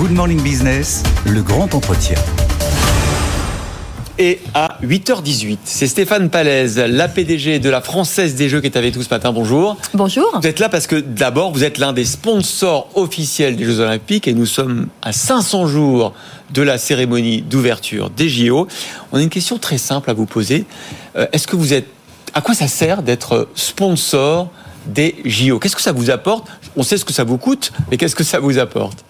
Good Morning Business, le grand entretien. Et à 8h18, c'est Stéphane Palaise, la PDG de la Française des Jeux qui est avec nous ce matin. Bonjour. Bonjour. Vous êtes là parce que d'abord, vous êtes l'un des sponsors officiels des Jeux Olympiques et nous sommes à 500 jours de la cérémonie d'ouverture des JO. On a une question très simple à vous poser. Euh, est-ce que vous êtes... À quoi ça sert d'être sponsor des JO Qu'est-ce que ça vous apporte? On sait ce que ça vous coûte, mais qu'est-ce que ça vous apporte?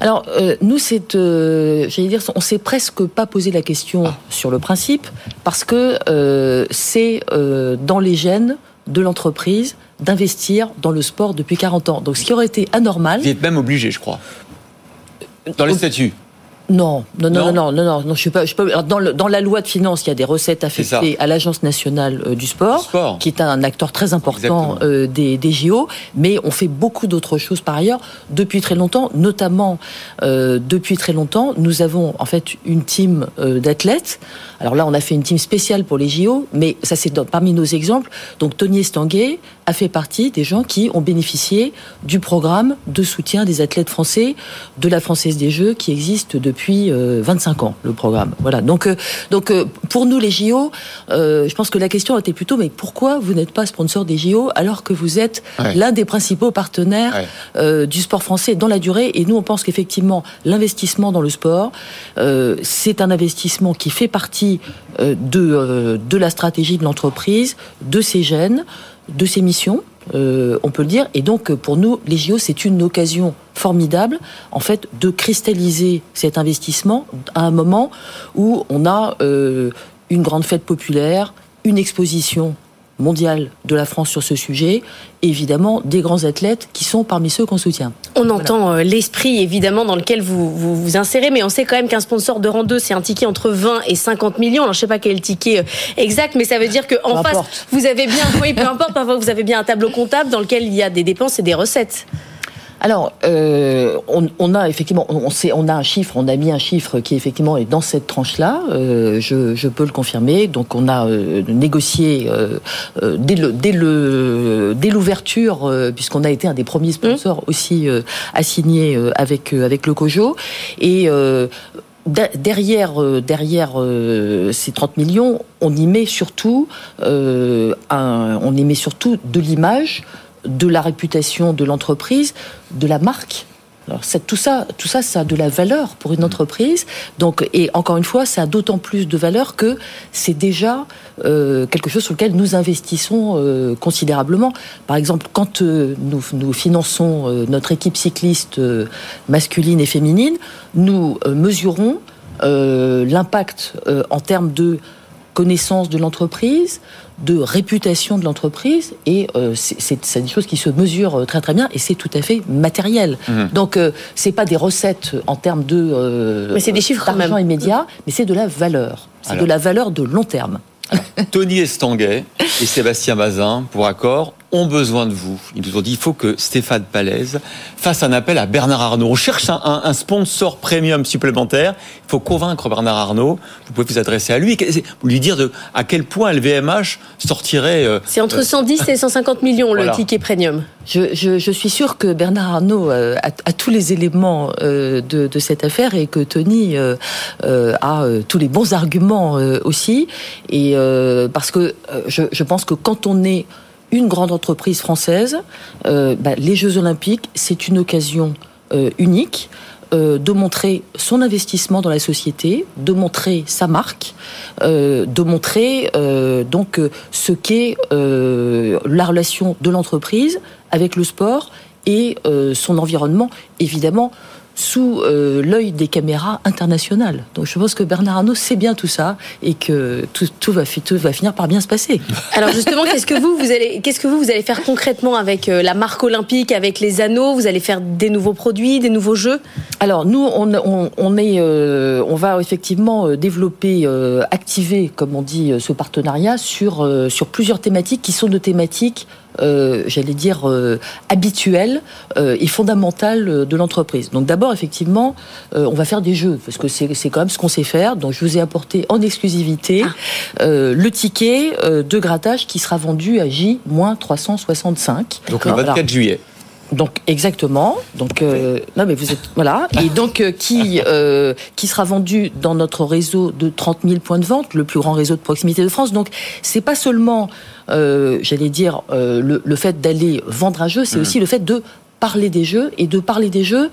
Alors euh, nous, c'est, euh, j'allais dire, on s'est presque pas posé la question ah. sur le principe parce que euh, c'est dans les gènes de l'entreprise d'investir dans le sport depuis 40 ans. Donc ce qui aurait été anormal. Vous êtes même obligé, je crois. Dans les statuts. Non, non, non, non, non, non, non, je suis pas. Je peux, dans, le, dans la loi de finances, il y a des recettes affectées à l'Agence nationale euh, du sport, qui est un acteur très important euh, des, des JO, mais on fait beaucoup d'autres choses par ailleurs depuis très longtemps, notamment euh, depuis très longtemps, nous avons en fait une team euh, d'athlètes. Alors là, on a fait une team spéciale pour les JO, mais ça c'est parmi nos exemples. Donc Tony Estanguet a fait partie des gens qui ont bénéficié du programme de soutien des athlètes français de la Française des Jeux qui existe depuis depuis 25 euh, ans, le programme. Voilà. Donc, euh, donc euh, pour nous, les JO, je pense que la question était plutôt, mais pourquoi vous n'êtes pas sponsor des JO alors que vous êtes l'un des principaux partenaires du sport français dans la durée? Et nous, on pense qu'effectivement, l'investissement dans le sport, c'est un investissement qui fait partie de, de la stratégie de l'entreprise, de ses gènes, de ses missions. Euh, on peut le dire. Et donc, pour nous, les JO, c'est une occasion formidable, en fait, de cristalliser cet investissement à un moment où on a euh, une grande fête populaire, une exposition mondiale de la France sur ce sujet, évidemment des grands athlètes qui sont parmi ceux qu'on soutient. On entend euh, l'esprit évidemment dans lequel vous, vous, insérez, mais on sait quand même qu'un sponsor de rang 2, c'est un ticket entre 20 et 50 millions. Alors je sais pas quel ticket euh, exact, mais ça veut dire qu'en face, vous avez bien, oui, peu importe, parfois vous avez bien un tableau comptable dans lequel il y a des dépenses et des recettes. Alors, euh, on, a effectivement, on, sait, on a un chiffre, on a mis un chiffre qui effectivement est dans cette tranche-là. Euh, je, peux le confirmer. Donc, on a euh, négocié dès le dès le dès l'ouverture, puisqu'on a été un des premiers sponsors mmh. aussi à signer avec avec le Cojo et derrière, derrière ces 30 millions, on y met surtout, un, on y met surtout de l'image, de la réputation de l'entreprise, de la marque. Alors, tout ça, tout ça, ça a de la valeur pour une entreprise. Donc, et encore une fois, ça a d'autant plus de valeur que c'est déjà euh, quelque chose sur lequel nous investissons euh, considérablement. Par exemple, quand euh, nous, nous, finançons notre équipe cycliste masculine et féminine, nous mesurons l'impact en termes de connaissance de l'entreprise, de réputation de l'entreprise, et euh, c'est des choses qui se mesurent euh, très très bien, et c'est tout à fait matériel. Mhm. Donc euh, c'est pas des recettes en termes de mais c'est des chiffres d'argent immédiat, mais c'est de la valeur, c'est de la valeur de long terme. Tony Estanguet et Sébastien Bazin, pour accord, ont besoin de vous. Ils nous ont dit il faut que Stéphane Palaise fasse un appel à Bernard Arnault. On cherche un, sponsor premium supplémentaire. Il faut convaincre Bernard Arnault. Vous pouvez vous adresser à lui, vous lui dire de, à quel point LVMH sortirait. Euh, C'est entre 110 euh, et 150 millions le ticket premium. Je, suis sûr que Bernard Arnault euh, a, tous les éléments de, cette affaire et que Tony a tous les bons arguments aussi. Et parce que je pense que quand on est une grande entreprise française, euh, bah, les Jeux Olympiques, c'est une occasion euh, unique euh, de montrer son investissement dans la société, de montrer sa marque, de montrer donc ce qu'est la relation de l'entreprise avec le sport et son environnement, évidemment sous euh, l'œil des caméras internationales. Donc je pense que Bernard Arnault sait bien tout ça et que tout, va, va, finir par bien se passer. Alors justement, qu'est-ce que vous, vous allez, qu'est-ce que vous, vous allez faire concrètement avec euh, la marque olympique, avec les anneaux? Vous allez faire des nouveaux produits, des nouveaux jeux? Alors nous, on, est, euh, on va effectivement développer, activer, comme on dit, ce partenariat sur sur plusieurs thématiques qui sont de thématiques j'allais dire, habituelle euh, et fondamentale de l'entreprise. Donc d'abord, effectivement, on va faire des jeux, parce que c'est quand même ce qu'on sait faire. Donc je vous ai apporté en exclusivité ah. le ticket de grattage qui sera vendu à J-365. Donc le 24 juillet. Donc exactement. Donc euh, non mais vous êtes voilà et donc euh, qui euh, qui sera vendu dans notre réseau de 30 000 points de vente, le plus grand réseau de proximité de France. Donc c'est pas seulement j'allais dire le, le, fait d'aller vendre un jeu, c'est mmh. aussi le fait de parler des jeux et de parler des jeux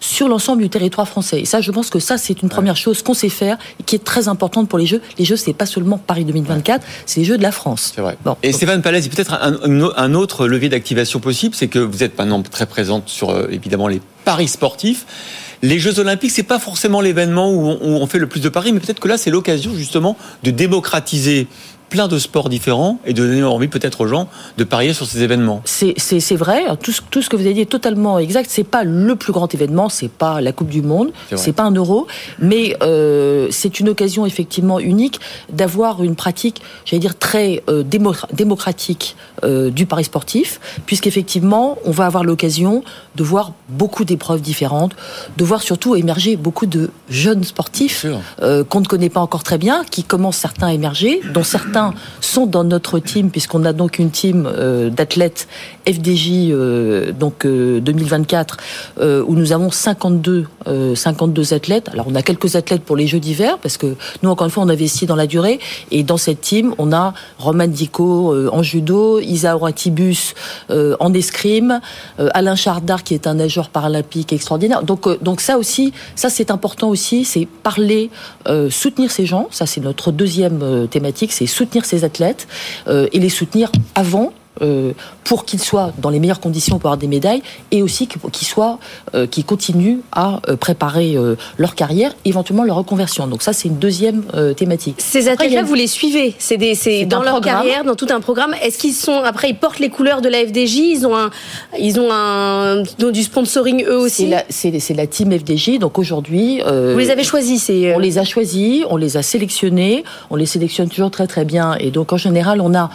sur l'ensemble du territoire français. Et ça, je pense que ça, c'est une première chose qu'on sait faire et qui est très importante pour les Jeux. Les Jeux, c'est pas seulement Paris 2024, c'est les Jeux de la France. C'est vrai. et Stéphane Palais, peut-être un, autre levier d'activation possible, c'est que vous êtes maintenant très présente sur euh, évidemment les paris sportifs. Les Jeux Olympiques, c'est pas forcément l'événement où on fait le plus de paris, mais peut-être que là, c'est l'occasion justement de démocratiser plein de sports différents et de donner envie peut-être aux gens de parier sur ces événements. C'est vrai, tout ce, tout ce que vous avez dit est totalement exact. C'est pas le plus grand événement, c'est pas la Coupe du Monde, c'est pas un euro, mais euh, c'est une occasion effectivement unique d'avoir une pratique, j'allais dire très euh, démocratique euh, du pari sportif, puisqu'effectivement on va avoir l'occasion de voir beaucoup d'épreuves différentes, de voir surtout émerger beaucoup de jeunes sportifs qu'on ne connaît pas encore très bien, qui commencent certains à émerger, dont certains sont dans notre team, puisqu'on a donc une team euh, d'athlètes FDJ euh, donc 2024 euh, où nous avons 52 52 athlètes. Alors on a quelques athlètes pour les Jeux d'hiver parce que nous encore une fois on investit dans la durée et dans cette team on a Roman Dico en judo, Isa Oratibus en escrime, Alain Chardard qui est un nageur paralympique extraordinaire. Donc donc ça aussi ça c'est important aussi, c'est parler, soutenir ces gens. Ça c'est notre deuxième thématique, c'est soutenir ces athlètes euh, et les soutenir avant euh, pour qu'ils soient dans les meilleures conditions pour avoir des médailles et aussi qu'ils soient, euh, qu'ils continuent à préparer leur carrière, éventuellement leur reconversion. Donc ça, c'est une deuxième thématique. Ces athlètes-là, vous les suivez C'est dans leur carrière, dans tout un programme. Est-ce qu'ils sont après ils portent les couleurs de la FDJ Ils ont un, ils ont un, du sponsoring eux aussi. C'est la, la, team FDJ. Donc aujourd'hui, vous les avez choisis. On les a choisis, on les a sélectionnés, on les sélectionne toujours très très bien. Et donc en général, on a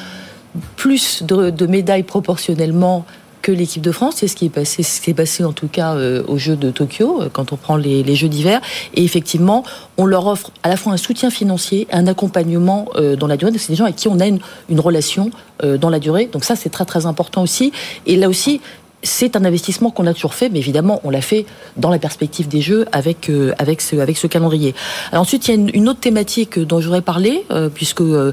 plus de, médailles proportionnellement que l'équipe de France. C'est ce qui est passé, ce qui est passé en tout cas euh, aux Jeux de Tokyo, euh, quand on prend les, Jeux d'hiver. Et effectivement, on leur offre à la fois un soutien financier, un accompagnement euh, dans la durée. C'est des gens avec qui on a une, une relation dans la durée. Donc ça, c'est très très important aussi. Et là aussi, c'est un investissement qu'on a toujours fait, mais évidemment, on l'a fait dans la perspective des Jeux avec euh, avec ce avec ce calendrier. Alors ensuite, il y a une, autre thématique dont je voudrais parler, euh, puisque euh,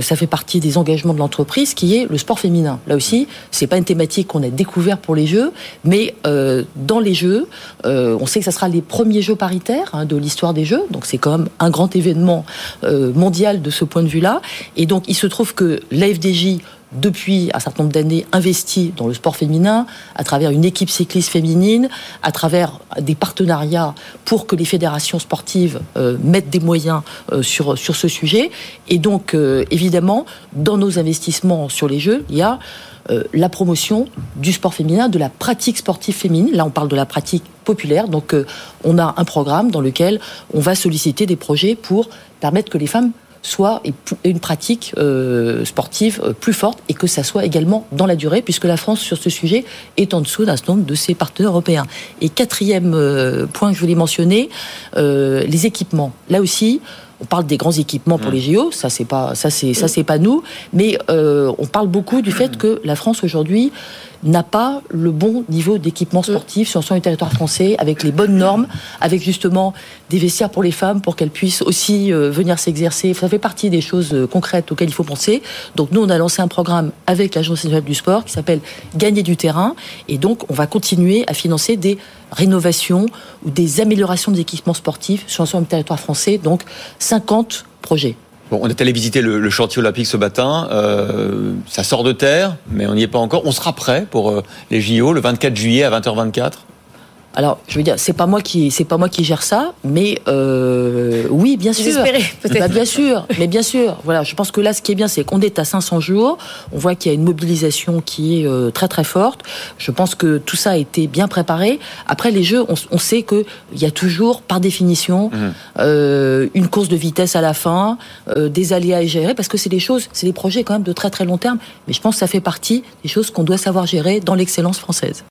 ça fait partie des engagements de l'entreprise, qui est le sport féminin. Là aussi, c'est pas une thématique qu'on a découvert pour les Jeux, mais dans les Jeux, on sait que ça sera les premiers Jeux paritaires hein, de l'histoire des Jeux, donc c'est quand même un grand événement mondial de ce point de vue-là. Et donc, il se trouve que l'AFDJ depuis un certain nombre d'années, investi dans le sport féminin, à travers une équipe cycliste féminine, à travers des partenariats pour que les fédérations sportives euh, mettent des moyens euh, sur, sur ce sujet. Et donc, euh, évidemment, dans nos investissements sur les Jeux, il y a la promotion du sport féminin, de la pratique sportive féminine. Là, on parle de la pratique populaire. Donc, on a un programme dans lequel on va solliciter des projets pour permettre que les femmes soit une pratique euh, sportive euh, plus forte et que ça soit également dans la durée, puisque la France, sur ce sujet, est en dessous d'un certain nombre de ses partenaires européens. Et quatrième euh, point que je voulais mentionner, les équipements. Là aussi, on parle des grands équipements pour mmh. les JO, ça c'est pas ça c'est ça c'est pas nous, mais on parle beaucoup du fait que la France aujourd'hui n'a pas le bon niveau d'équipement sportif sur l'ensemble du territoire français, avec les bonnes normes, avec justement des vestiaires pour les femmes pour qu'elles puissent aussi euh, venir s'exercer. Ça fait partie des choses euh, concrètes auxquelles il faut penser. Donc nous, on a lancé un programme avec l'Agence nationale du sport qui s'appelle Gagner du terrain. Et donc, on va continuer à financer des rénovations ou des améliorations des équipements sportifs sur l'ensemble du territoire français. Donc, 50 projets on est allé visiter le, chantier olympique ce matin. Euh, ça sort de terre, mais on n'y est pas encore. On sera prêt pour euh, les JO le 24 juillet à 20h24 alors, je veux dire, c'est pas moi qui, c'est pas moi qui gère ça, mais euh, oui, bien sûr. peut-être. Bah, bien sûr, mais bien sûr. Voilà, je pense que là, ce qui est bien, c'est qu'on est à 500 jours. On voit qu'il y a une mobilisation qui est euh, très très forte. Je pense que tout ça a été bien préparé. Après les jeux, on, on sait que il y a toujours, par définition, mmh. euh, une course de vitesse à la fin, euh, des aléas à gérer, parce que c'est des choses, c'est des projets quand même de très très long terme. Mais je pense que ça fait partie des choses qu'on doit savoir gérer dans l'excellence française.